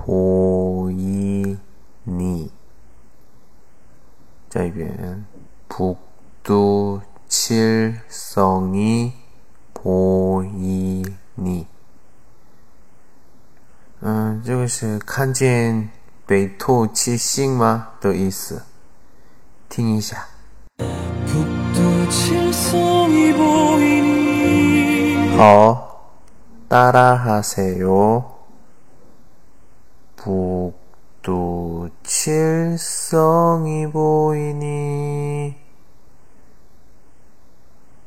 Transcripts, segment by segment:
보이니 这边 북두 칠성이 보이니 嗯，这个是看见北透七星吗的意思？听一下。好，따라하세 요。 북두칠성이보이니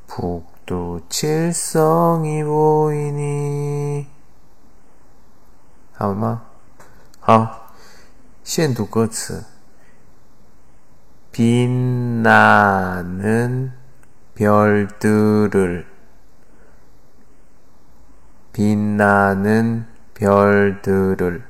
북두칠성이보이니好吗？好，先读歌词。빛나는별들을빛나는별들을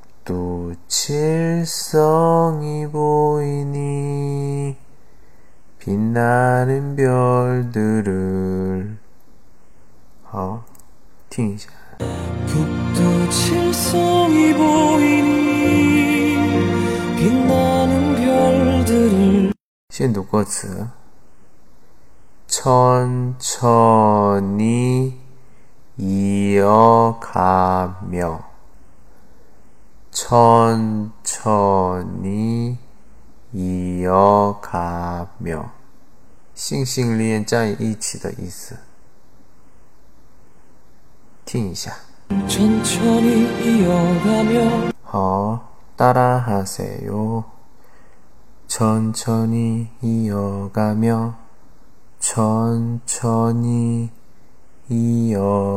또 칠성이 보이니 빛나는 별들을. 어, 팅이자 북도 칠성이 보이니 빛나는 별들을. 신도 꽃츠 천천히 이어가며. 천천히 이어가며 心心连在一起的意思听一下。 천천히 이어가며 好, 따라하세요. 천천히 이어가며 천천히 이어가며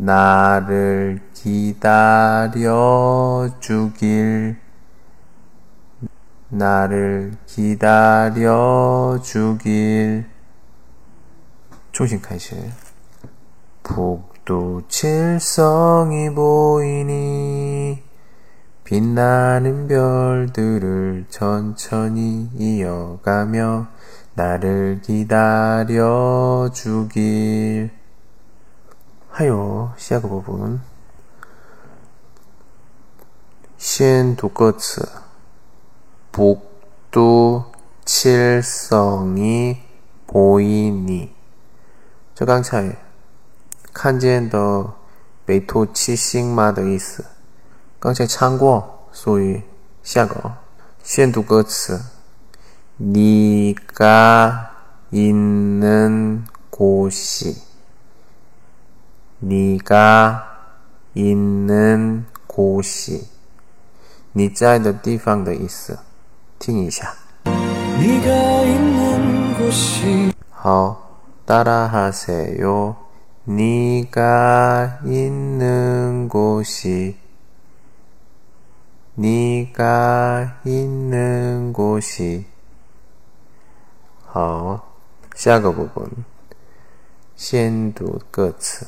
나를 기다려 주길. 나를 기다려 주길. 조심카이실 북도 칠성이 보이니 빛나는 별들을 천천히 이어가며 나를 기다려 주길. 하요 시작 부분 先读歌词 북두 칠성이 보이니 这刚才看见的北土七星嘛的意思，刚才唱过，所以下个先读歌词。네가있는곳이 네가있는곳이你在的地方的意思，听一下。好。 따라하세요. 네가 있는 곳이 네가 있는 곳이 好,下个部分先读歌词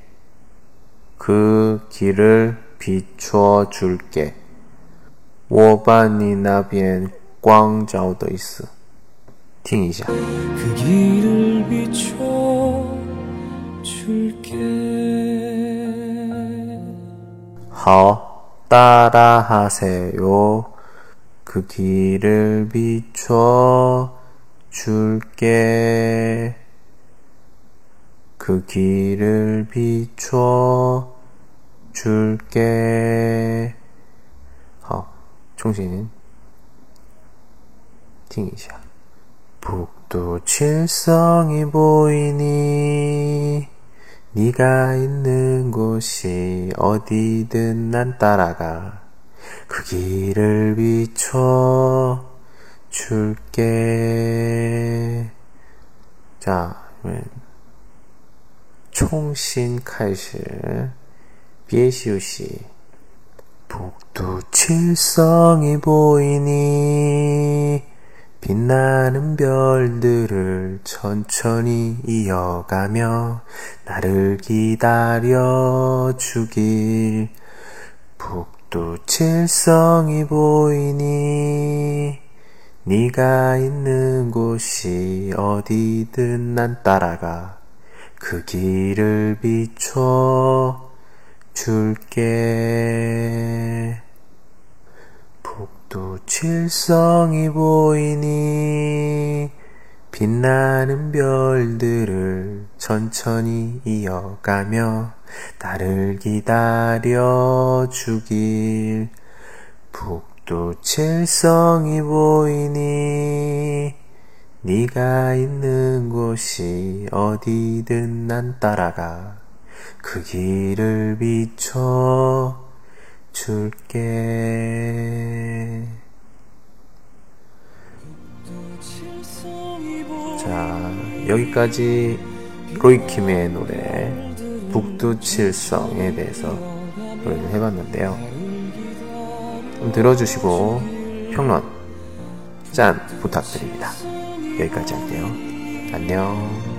그 길을 비춰 줄게. 我把你那边光照的意思听一下。그 길을 비춰 줄게. 好， 따라하세요. 그 길을 비춰 줄게. 그 길을 비춰 줄게. 好，重新听一下。 북두 칠성이 보이니 네가 있는 곳이 어디든 난 따라가 그 길을 비춰 줄게. 자, 총신 开始 비시우시 북두 칠성이 보이니 빛나는 별들을 천천히 이어가며 나를 기다려 주길. 북두 칠성이 보이니 네가 있는 곳이 어디든 난 따라가 그 길을 비춰 줄게. 북두 칠성이 보이니 빛나는 별들을 천천히 이어가며 나를 기다려 주길. 북두 칠성이 보이니 네가 있는 곳이 어디든 난 따라가. 그 길을 비춰 줄게. 자, 여기까지 로이킴의 노래 북두칠성에 대해서 노래를 해봤는데요. 좀 들어주시고 평론, 짠 부탁드립니다. 여기까지 할게요. 안녕.